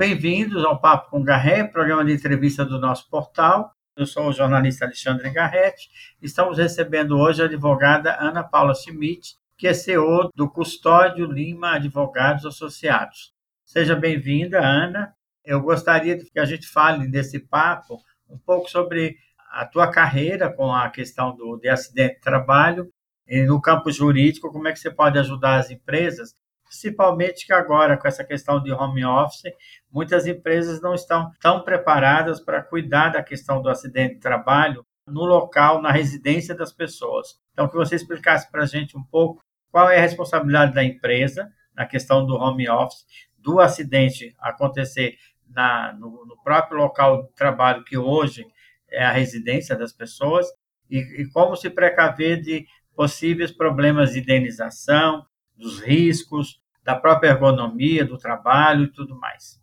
bem-vindos ao Papo com Garré, programa de entrevista do nosso portal. Eu sou o jornalista Alexandre Garretti. Estamos recebendo hoje a advogada Ana Paula Schmidt, que é CEO do Custódio Lima Advogados Associados. Seja bem-vinda, Ana. Eu gostaria que a gente fale nesse papo um pouco sobre a tua carreira com a questão do, de acidente de trabalho e no campo jurídico, como é que você pode ajudar as empresas principalmente que agora, com essa questão de home office, muitas empresas não estão tão preparadas para cuidar da questão do acidente de trabalho no local, na residência das pessoas. Então, que você explicasse para a gente um pouco qual é a responsabilidade da empresa na questão do home office, do acidente acontecer na, no, no, próprio local de trabalho, que hoje é a residência das pessoas, e, e como se precaver de possíveis problemas de indenização, dos riscos, da própria ergonomia do trabalho e tudo mais.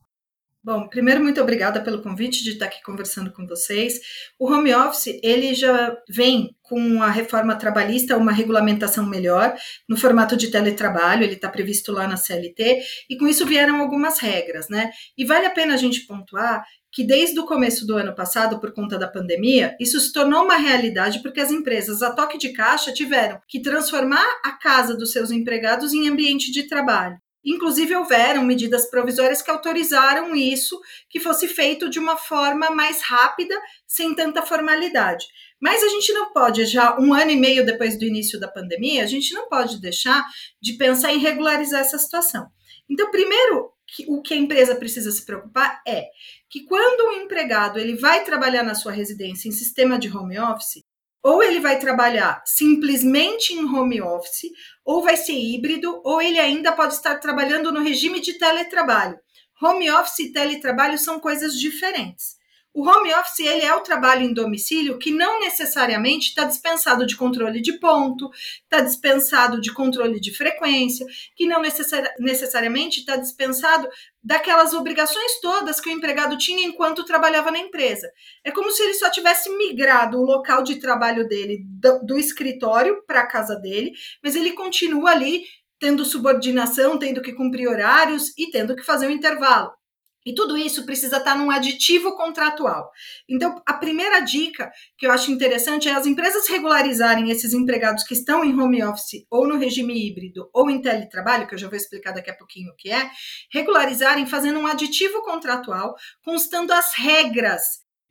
Bom, primeiro muito obrigada pelo convite de estar aqui conversando com vocês. O home office, ele já vem com a reforma trabalhista uma regulamentação melhor no formato de teletrabalho, ele está previsto lá na CLT, e com isso vieram algumas regras, né? E vale a pena a gente pontuar que desde o começo do ano passado, por conta da pandemia, isso se tornou uma realidade porque as empresas a toque de caixa tiveram que transformar a casa dos seus empregados em ambiente de trabalho. Inclusive, houveram medidas provisórias que autorizaram isso, que fosse feito de uma forma mais rápida, sem tanta formalidade. Mas a gente não pode, já um ano e meio depois do início da pandemia, a gente não pode deixar de pensar em regularizar essa situação. Então, primeiro, o que a empresa precisa se preocupar é que quando o empregado ele vai trabalhar na sua residência em sistema de home office, ou ele vai trabalhar simplesmente em home office, ou vai ser híbrido, ou ele ainda pode estar trabalhando no regime de teletrabalho. Home office e teletrabalho são coisas diferentes. O home office ele é o trabalho em domicílio que não necessariamente está dispensado de controle de ponto, está dispensado de controle de frequência, que não necessari necessariamente está dispensado daquelas obrigações todas que o empregado tinha enquanto trabalhava na empresa. É como se ele só tivesse migrado o local de trabalho dele do, do escritório para a casa dele, mas ele continua ali tendo subordinação, tendo que cumprir horários e tendo que fazer um intervalo. E tudo isso precisa estar num aditivo contratual. Então, a primeira dica que eu acho interessante é as empresas regularizarem esses empregados que estão em home office ou no regime híbrido ou em teletrabalho, que eu já vou explicar daqui a pouquinho o que é, regularizarem fazendo um aditivo contratual constando as regras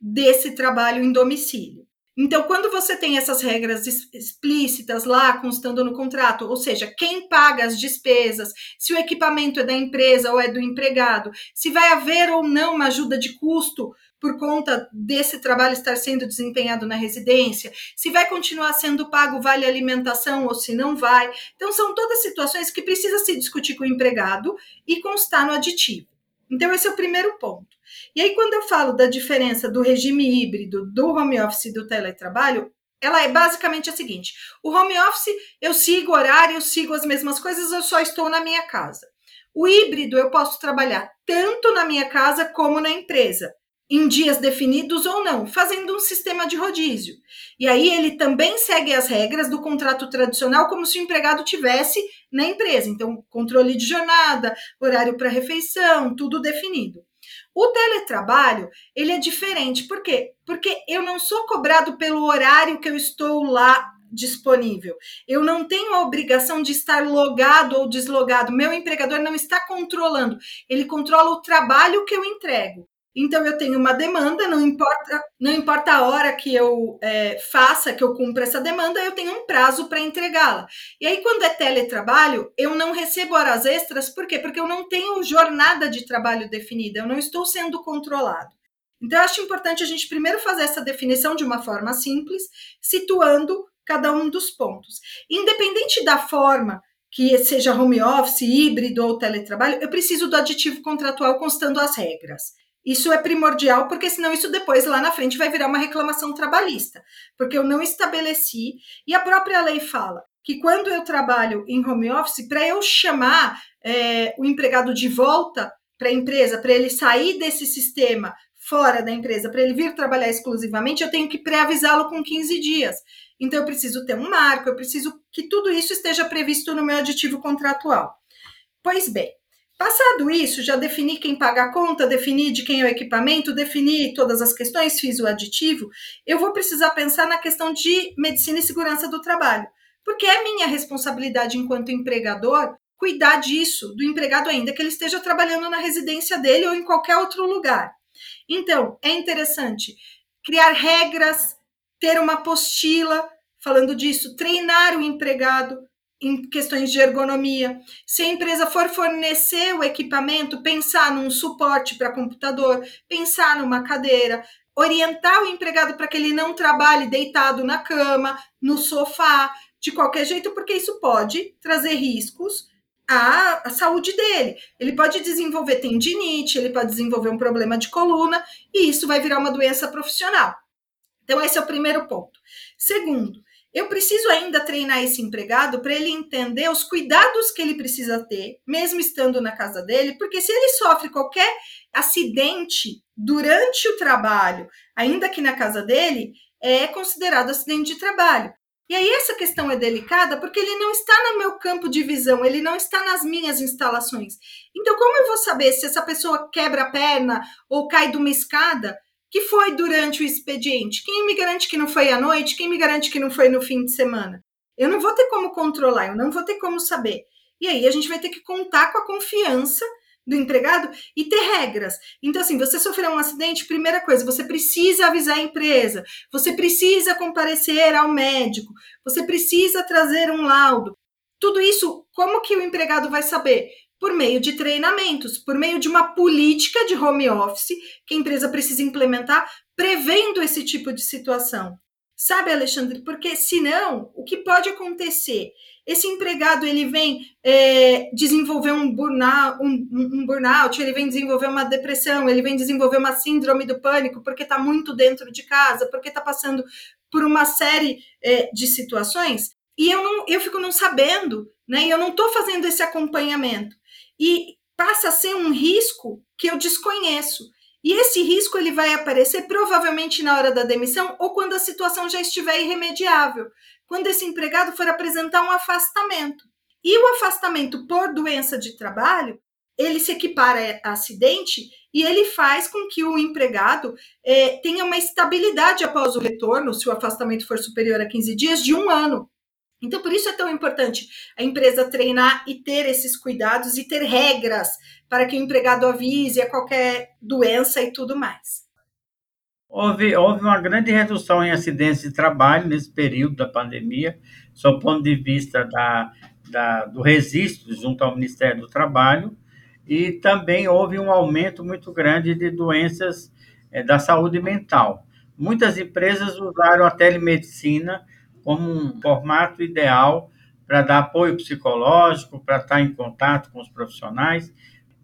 desse trabalho em domicílio. Então, quando você tem essas regras explícitas lá constando no contrato, ou seja, quem paga as despesas, se o equipamento é da empresa ou é do empregado, se vai haver ou não uma ajuda de custo por conta desse trabalho estar sendo desempenhado na residência, se vai continuar sendo pago vale alimentação ou se não vai. Então, são todas situações que precisa se discutir com o empregado e constar no aditivo. Então, esse é o primeiro ponto. E aí, quando eu falo da diferença do regime híbrido, do home office e do teletrabalho, ela é basicamente a seguinte: o home office, eu sigo horário, eu sigo as mesmas coisas, eu só estou na minha casa. O híbrido, eu posso trabalhar tanto na minha casa como na empresa, em dias definidos ou não, fazendo um sistema de rodízio. E aí ele também segue as regras do contrato tradicional, como se o empregado tivesse na empresa. Então, controle de jornada, horário para refeição, tudo definido. O teletrabalho, ele é diferente. Por quê? Porque eu não sou cobrado pelo horário que eu estou lá disponível. Eu não tenho a obrigação de estar logado ou deslogado. Meu empregador não está controlando. Ele controla o trabalho que eu entrego. Então eu tenho uma demanda, não importa, não importa a hora que eu é, faça, que eu cumpra essa demanda, eu tenho um prazo para entregá-la. E aí, quando é teletrabalho, eu não recebo horas extras, por quê? Porque eu não tenho jornada de trabalho definida, eu não estou sendo controlado. Então, eu acho importante a gente primeiro fazer essa definição de uma forma simples, situando cada um dos pontos. Independente da forma que seja home office, híbrido ou teletrabalho, eu preciso do aditivo contratual constando as regras. Isso é primordial, porque senão isso depois lá na frente vai virar uma reclamação trabalhista, porque eu não estabeleci, e a própria lei fala que quando eu trabalho em home office, para eu chamar é, o empregado de volta para a empresa, para ele sair desse sistema fora da empresa, para ele vir trabalhar exclusivamente, eu tenho que pré-avisá-lo com 15 dias. Então, eu preciso ter um marco, eu preciso que tudo isso esteja previsto no meu aditivo contratual. Pois bem, Passado isso, já defini quem paga a conta, defini de quem é o equipamento, defini todas as questões, fiz o aditivo, eu vou precisar pensar na questão de medicina e segurança do trabalho, porque é minha responsabilidade enquanto empregador cuidar disso, do empregado ainda que ele esteja trabalhando na residência dele ou em qualquer outro lugar. Então, é interessante criar regras, ter uma apostila falando disso, treinar o empregado, em questões de ergonomia. Se a empresa for fornecer o equipamento, pensar num suporte para computador, pensar numa cadeira, orientar o empregado para que ele não trabalhe deitado na cama, no sofá, de qualquer jeito, porque isso pode trazer riscos à, saúde dele. Ele pode desenvolver tendinite, ele pode desenvolver um problema de coluna, e isso vai virar uma doença profissional. Então, esse é o primeiro ponto. Segundo, eu preciso ainda treinar esse empregado para ele entender os cuidados que ele precisa ter, mesmo estando na casa dele, porque se ele sofre qualquer acidente durante o trabalho, ainda que na casa dele, é considerado acidente de trabalho. E aí essa questão é delicada porque ele não está no meu campo de visão, ele não está nas minhas instalações. Então, como eu vou saber se essa pessoa quebra a perna ou cai de uma escada que foi durante o expediente? Quem me garante que não foi à noite? Quem me garante que não foi no fim de semana? Eu não vou ter como controlar, eu não vou ter como saber. E aí a gente vai ter que contar com a confiança do empregado e ter regras. Então, assim, você sofreu um acidente, primeira coisa, você precisa avisar a empresa, você precisa comparecer ao médico, você precisa trazer um laudo. Tudo isso, como que o empregado vai saber? Por meio de treinamentos, por meio de uma política de home office que a empresa precisa implementar, prevendo esse tipo de situação. Sabe, Alexandre? Porque senão, o que pode acontecer? Esse empregado ele vem é, desenvolver um burnout, um, um burnout, ele vem desenvolver uma depressão, ele vem desenvolver uma síndrome do pânico porque está muito dentro de casa, porque está passando por uma série é, de situações e eu não, eu fico não sabendo, né? E eu não estou fazendo esse acompanhamento e passa a ser um risco que eu desconheço. E esse risco ele vai aparecer provavelmente na hora da demissão ou quando a situação já estiver irremediável, quando esse empregado for apresentar um afastamento. E o afastamento por doença de trabalho, ele se equipara a acidente e ele faz com que o empregado é, tenha uma estabilidade após o retorno, se o afastamento for superior a 15 dias, de um ano. Então, por isso é tão importante a empresa treinar e ter esses cuidados e ter regras para que o empregado avise a qualquer doença e tudo mais. Houve, houve uma grande redução em acidentes de trabalho nesse período da pandemia, o ponto de vista da, da, do registro junto ao Ministério do Trabalho, e também houve um aumento muito grande de doenças é, da saúde mental. Muitas empresas usaram a telemedicina como um formato ideal para dar apoio psicológico, para estar em contato com os profissionais.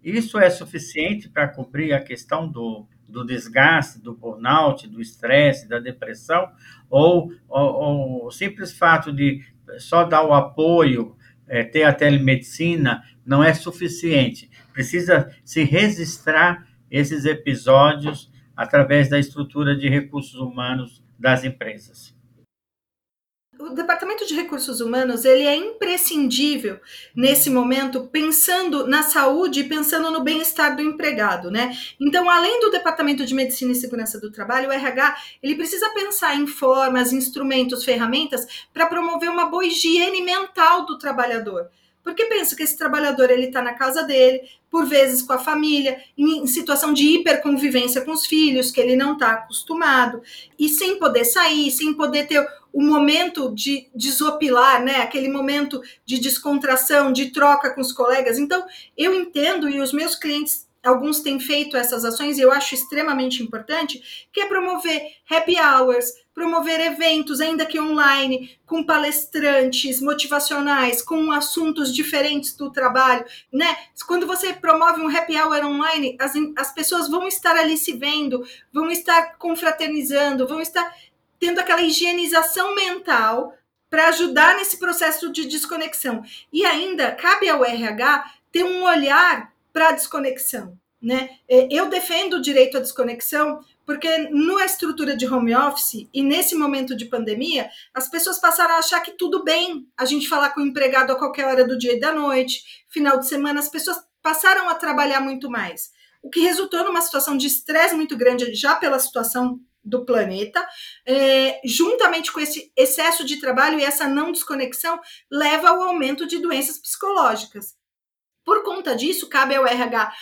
Isso é suficiente para cobrir a questão do, do desgaste, do burnout, do estresse, da depressão, ou, ou, ou, o simples fato de só dar o apoio, é, ter a telemedicina, não é suficiente. Precisa se registrar esses episódios através da estrutura de recursos humanos das empresas o departamento de recursos humanos ele é imprescindível nesse momento pensando na saúde e pensando no bem-estar do empregado, né? Então, além do departamento de medicina e segurança do trabalho, o RH ele precisa pensar em formas, instrumentos, ferramentas para promover uma boa higiene mental do trabalhador. Porque pensa que esse trabalhador ele está na casa dele, por vezes com a família, em situação de hiperconvivência com os filhos, que ele não está acostumado, e sem poder sair, sem poder ter o momento de desopilar, né? Aquele momento de descontração, de troca com os colegas. Então, eu entendo e os meus clientes alguns têm feito essas ações e eu acho extremamente importante, que é promover happy hours, promover eventos, ainda que online, com palestrantes motivacionais, com assuntos diferentes do trabalho, né? Quando você promove um happy hour online, as, as pessoas vão estar ali se vendo, vão estar confraternizando, vão estar tendo aquela higienização mental para ajudar nesse processo de desconexão. E ainda cabe ao RH ter um olhar para a desconexão. Né? É, eu defendo o direito à desconexão porque na estrutura de home office e nesse momento de pandemia, as pessoas passaram a achar que tudo bem a gente falar com o empregado a qualquer hora do dia e da noite, final de semana, as pessoas passaram a trabalhar muito mais, o que resultou numa situação de estresse muito grande já pela situação do planeta, é, juntamente com esse excesso de trabalho e essa não desconexão, leva ao aumento de doenças psicológicas. Por conta disso, cabe ao RH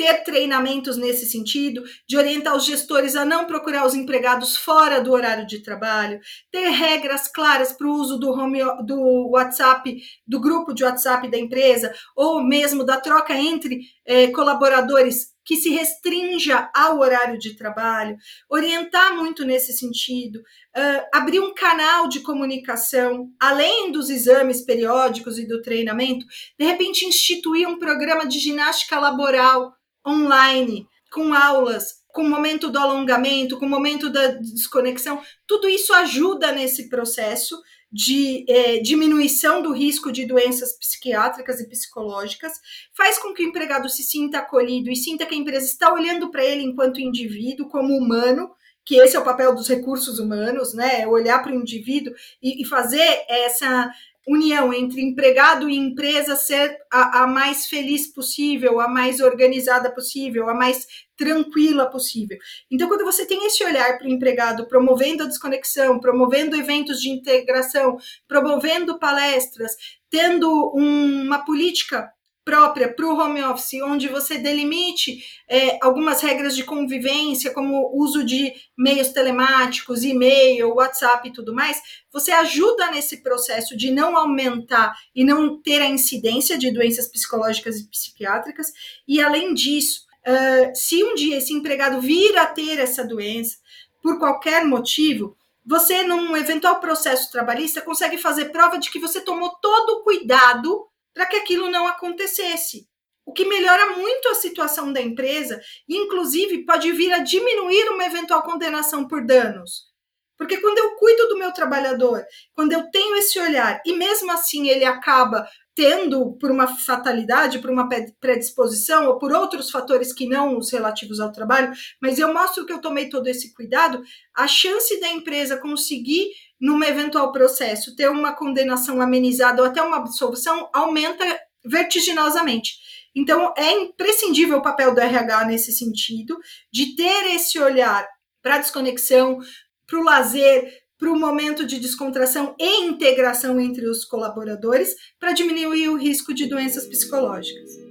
ter treinamentos nesse sentido, de orientar os gestores a não procurar os empregados fora do horário de trabalho, ter regras claras para o uso do, home, do WhatsApp, do grupo de WhatsApp da empresa, ou mesmo da troca entre eh, colaboradores que se restrinja ao horário de trabalho, orientar muito nesse sentido, uh, abrir um canal de comunicação, além dos exames periódicos e do treinamento, de repente instituir um programa de ginástica laboral online, com aulas, com o momento do alongamento, com o momento da desconexão, tudo isso ajuda nesse processo de é, diminuição do risco de doenças psiquiátricas e psicológicas, faz com que o empregado se sinta acolhido e sinta que a empresa está olhando para ele enquanto indivíduo, como humano, que esse é o papel dos recursos humanos, né? Olhar para o indivíduo e, e fazer essa união entre empregado e empresa ser a, a, mais feliz possível, a mais organizada possível, a mais tranquila possível. Então, quando você tem esse olhar para o empregado, promovendo a desconexão, promovendo eventos de integração, promovendo palestras, tendo um, uma política própria para o home office, onde você delimite é, algumas regras de convivência, como uso de meios telemáticos, e-mail, WhatsApp e tudo mais, você ajuda nesse processo de não aumentar e não ter a incidência de doenças psicológicas e psiquiátricas. E além disso, uh, se um dia esse empregado vir a ter essa doença, por qualquer motivo, você, num eventual processo trabalhista, consegue fazer prova de que você tomou todo o cuidado para que aquilo não acontecesse. O que melhora muito a situação da empresa e, inclusive, pode vir a diminuir uma eventual condenação por danos. Porque quando eu cuido do meu trabalhador, quando eu tenho esse olhar e mesmo assim ele acaba tendo, por uma fatalidade, por uma predisposição ou por outros fatores que não os relativos ao trabalho, mas eu mostro que eu tomei todo esse cuidado, a chance da empresa conseguir num eventual processo, ter uma condenação amenizada ou até uma absolvição aumenta vertiginosamente. Então, é imprescindível o papel do RH nesse sentido, de ter esse olhar para a desconexão, para o lazer, para o momento de descontração e integração entre os colaboradores, para diminuir o risco de doenças psicológicas.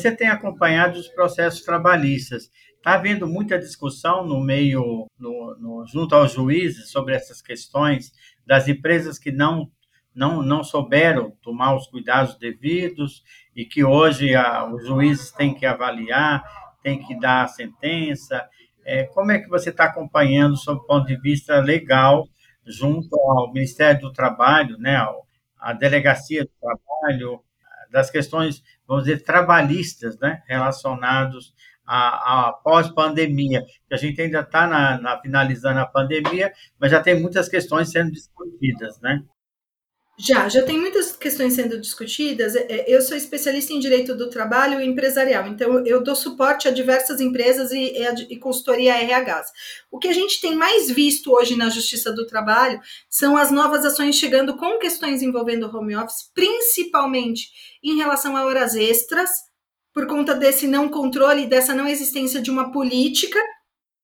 Você tem acompanhado os processos trabalhistas. Está havendo muita discussão no meio, no, no, junto aos juízes, sobre essas questões das empresas que não, não, não souberam tomar os cuidados devidos e que hoje a, os juízes têm que avaliar, têm que dar a sentença. É, como é que você está acompanhando, sob o ponto de vista legal, junto ao Ministério do Trabalho, né, à Delegacia do Trabalho, das questões vamos dizer, trabalhistas, né, relacionados à, à pós-pandemia, que a gente ainda está na, na, finalizando a pandemia, mas já tem muitas questões sendo discutidas, né? Já, já tem muitas questões sendo discutidas. É, é, eu sou especialista em direito do trabalho e empresarial, então eu dou suporte a diversas empresas e, e, consultoria RHs. O que a gente tem mais visto hoje na Justiça do Trabalho são as novas ações chegando com questões envolvendo home office, principalmente em relação a horas extras, por conta desse não controle, dessa não existência de uma política,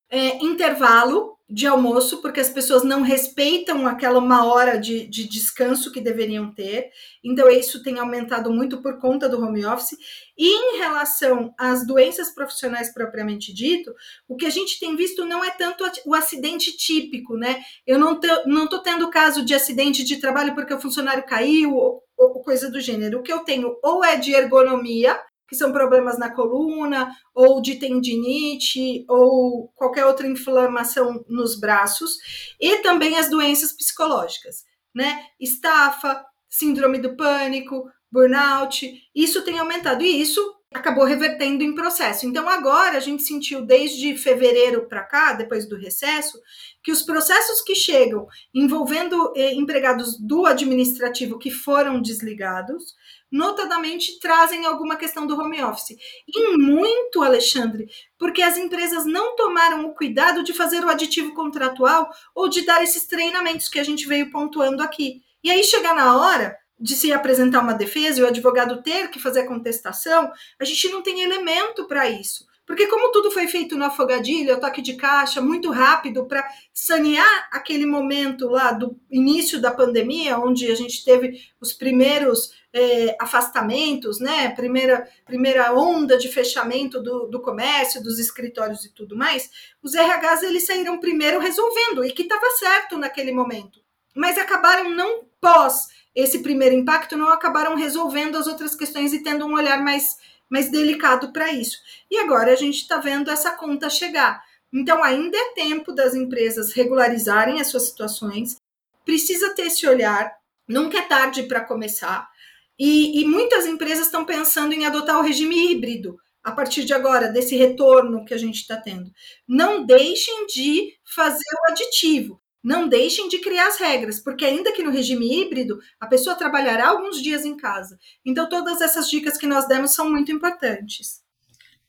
é, intervalo de almoço, porque as pessoas não respeitam aquela uma hora de, de descanso que deveriam ter. Então, isso tem aumentado muito por conta do home office. E em relação às doenças profissionais propriamente dito, o que a gente tem visto não é tanto o acidente típico, né? Eu não estou tendo caso de acidente de trabalho porque o funcionário caiu ou, ou coisa do gênero. O que eu tenho ou é de ergonomia, que são problemas na coluna, ou de tendinite, ou qualquer outra inflamação nos braços, e também as doenças psicológicas, né? Estafa, síndrome do pânico, burnout, isso tem aumentado, e isso acabou revertendo em processo. Então, agora a gente sentiu desde fevereiro para cá, depois do recesso, que os processos que chegam envolvendo eh, empregados do administrativo que foram desligados, notadamente trazem alguma questão do home office. E muito, Alexandre, porque as empresas não tomaram o cuidado de fazer o aditivo contratual ou de dar esses treinamentos que a gente veio pontuando aqui. E aí chegar na hora de se apresentar uma defesa e o advogado ter que fazer a contestação, a gente não tem elemento para isso. Porque como tudo foi feito no afogadilho, toque de caixa, muito rápido para sanear aquele momento lá do início da pandemia, onde a gente teve os primeiros é, afastamentos, né? Primeira, primeira onda de fechamento do, do comércio, dos escritórios e tudo mais, os RHs eles saíram primeiro resolvendo, e que estava certo naquele momento. Mas acabaram não pós esse primeiro impacto, não acabaram resolvendo as outras questões e tendo um olhar mais mais delicado para isso. E agora a gente está vendo essa conta chegar. Então, ainda é tempo das empresas regularizarem as suas situações, precisa ter esse olhar, nunca é tarde para começar. E, e muitas empresas estão pensando em adotar o regime híbrido a partir de agora, desse retorno que a gente está tendo. Não deixem de fazer o aditivo não deixem de criar as regras, porque ainda que no regime híbrido, a pessoa trabalhará alguns dias em casa. Então, todas essas dicas que nós demos são muito importantes.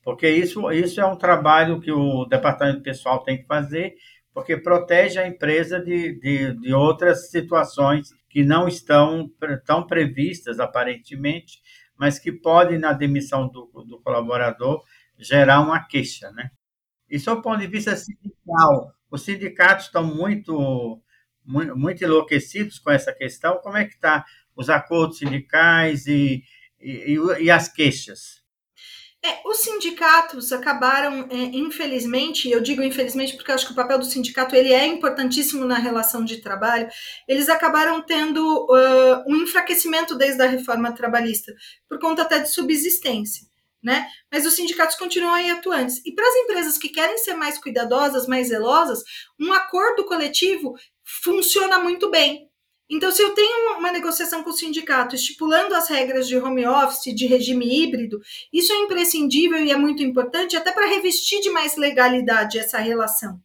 Porque isso, isso é um trabalho que o departamento pessoal tem que fazer, porque protege a empresa de, de, de outras situações que não estão tão previstas, aparentemente, mas que podem, na demissão do, do colaborador, gerar uma queixa. Né? E, sob o ponto de vista sindical, os sindicatos estão muito, muito, enlouquecidos com essa questão. Como é que está os acordos sindicais e, e, e as queixas? É, os sindicatos acabaram, é, infelizmente, eu digo infelizmente porque acho que o papel do sindicato ele é importantíssimo na relação de trabalho, eles acabaram tendo uh, um enfraquecimento desde a reforma trabalhista, por conta até de subsistência né? Mas os sindicatos continuam aí atuantes. E para as empresas que querem ser mais cuidadosas, mais zelosas, um acordo coletivo funciona muito bem. Então, se eu tenho uma negociação com o sindicato estipulando as regras de home office, de regime híbrido, isso é imprescindível e é muito importante até para revestir de mais legalidade essa relação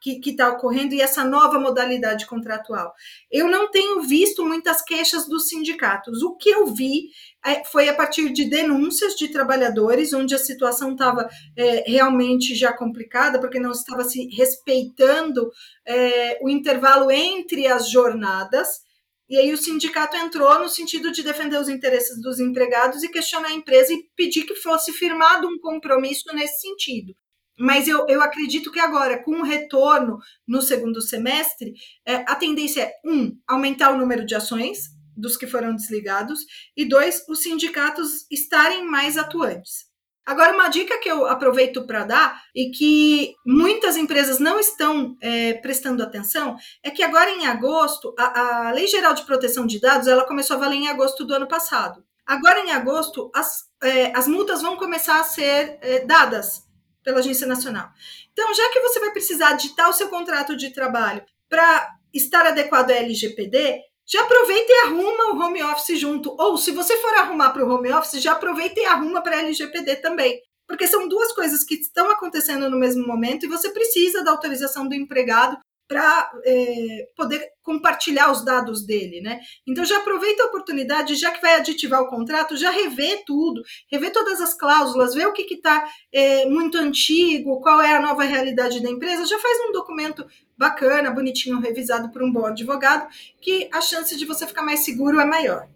que está ocorrendo e essa nova modalidade contratual. Eu não tenho visto muitas queixas dos sindicatos. O que eu vi é, foi a partir de denúncias de trabalhadores, onde a situação estava é, realmente já complicada, porque não estava se respeitando é, o intervalo entre as jornadas. E aí o sindicato entrou no sentido de defender os interesses dos empregados e questionar a empresa e pedir que fosse firmado um compromisso nesse sentido. Mas eu, eu acredito que agora, com o retorno no segundo semestre, é, a tendência é, um, aumentar o número de ações dos que foram desligados, e dois, os sindicatos estarem mais atuantes. Agora, uma dica que eu aproveito para dar e que muitas empresas não estão é, prestando atenção é que agora em agosto, a, a, Lei Geral de Proteção de Dados ela começou a valer em agosto do ano passado. Agora em agosto, as, é, as multas vão começar a ser é, dadas pela Agência Nacional. Então, já que você vai precisar digitar o seu contrato de trabalho para estar adequado à LGPD, já aproveita e arruma o home office junto. Ou se você for arrumar para o home office, já aproveita e arruma para a LGPD também. Porque são duas coisas que estão acontecendo no mesmo momento e você precisa da autorização do empregado para é, poder compartilhar os dados dele, né? Então já aproveita a oportunidade, já que vai aditivar o contrato, já revê tudo, revê todas as cláusulas, vê o que está é, muito antigo, qual é a nova realidade da empresa, já faz um documento bacana, bonitinho, revisado por um bom advogado, que a chance de você ficar mais seguro é maior.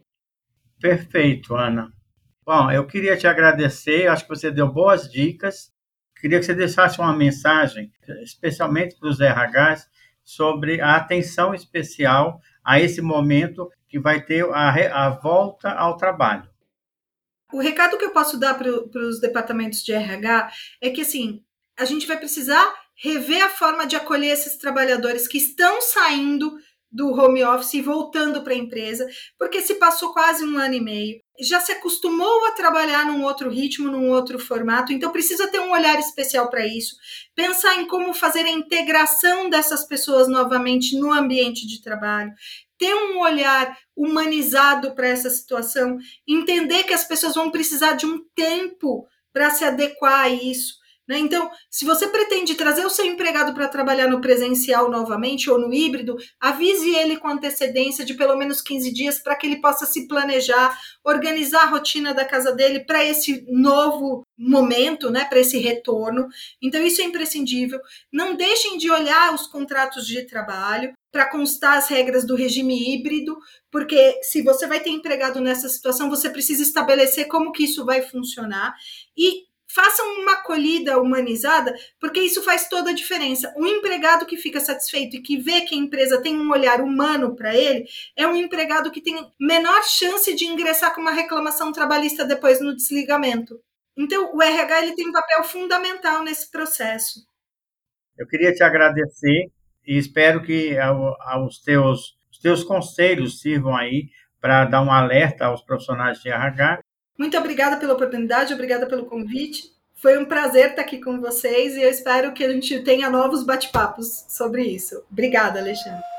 Perfeito, Ana. Bom, eu queria te agradecer, acho que você deu boas dicas. Queria que você deixasse uma mensagem, especialmente para os RHs, sobre a atenção especial a esse momento que vai ter a, a volta ao trabalho. O recado que eu posso dar para os departamentos de RH é que assim a gente vai precisar rever a forma de acolher esses trabalhadores que estão saindo do home office e voltando para a empresa, porque se passou quase um ano e meio, já se acostumou a trabalhar num outro ritmo, num outro formato, então precisa ter um olhar especial para isso, pensar em como fazer a integração dessas pessoas novamente no ambiente de trabalho, ter um olhar humanizado para essa situação, entender que as pessoas vão precisar de um tempo para se adequar a isso Né? Então, se você pretende trazer o seu empregado para trabalhar no presencial novamente ou no híbrido, avise ele com antecedência de pelo menos 15 dias para que ele possa se planejar, organizar a rotina da casa dele para esse novo momento, né, para esse retorno. Então, isso é imprescindível. Não deixem de olhar os contratos de trabalho para constar as regras do regime híbrido, porque se você vai ter empregado nessa situação, você precisa estabelecer como que isso vai funcionar e façam uma acolhida humanizada, porque isso faz toda a diferença. Um empregado que fica satisfeito e que vê que a empresa tem um olhar humano para ele, é um empregado que tem menor chance de ingressar com uma reclamação trabalhista depois no desligamento. Então, o RH ele tem um papel fundamental nesse processo. Eu queria te agradecer e espero que os teus, os teus conselhos sirvam aí para dar um alerta aos profissionais de RH muito obrigada pela oportunidade, obrigada pelo convite. Foi um prazer estar aqui com vocês e eu espero que a gente tenha novos bate-papos sobre isso. Obrigada, Alexandre.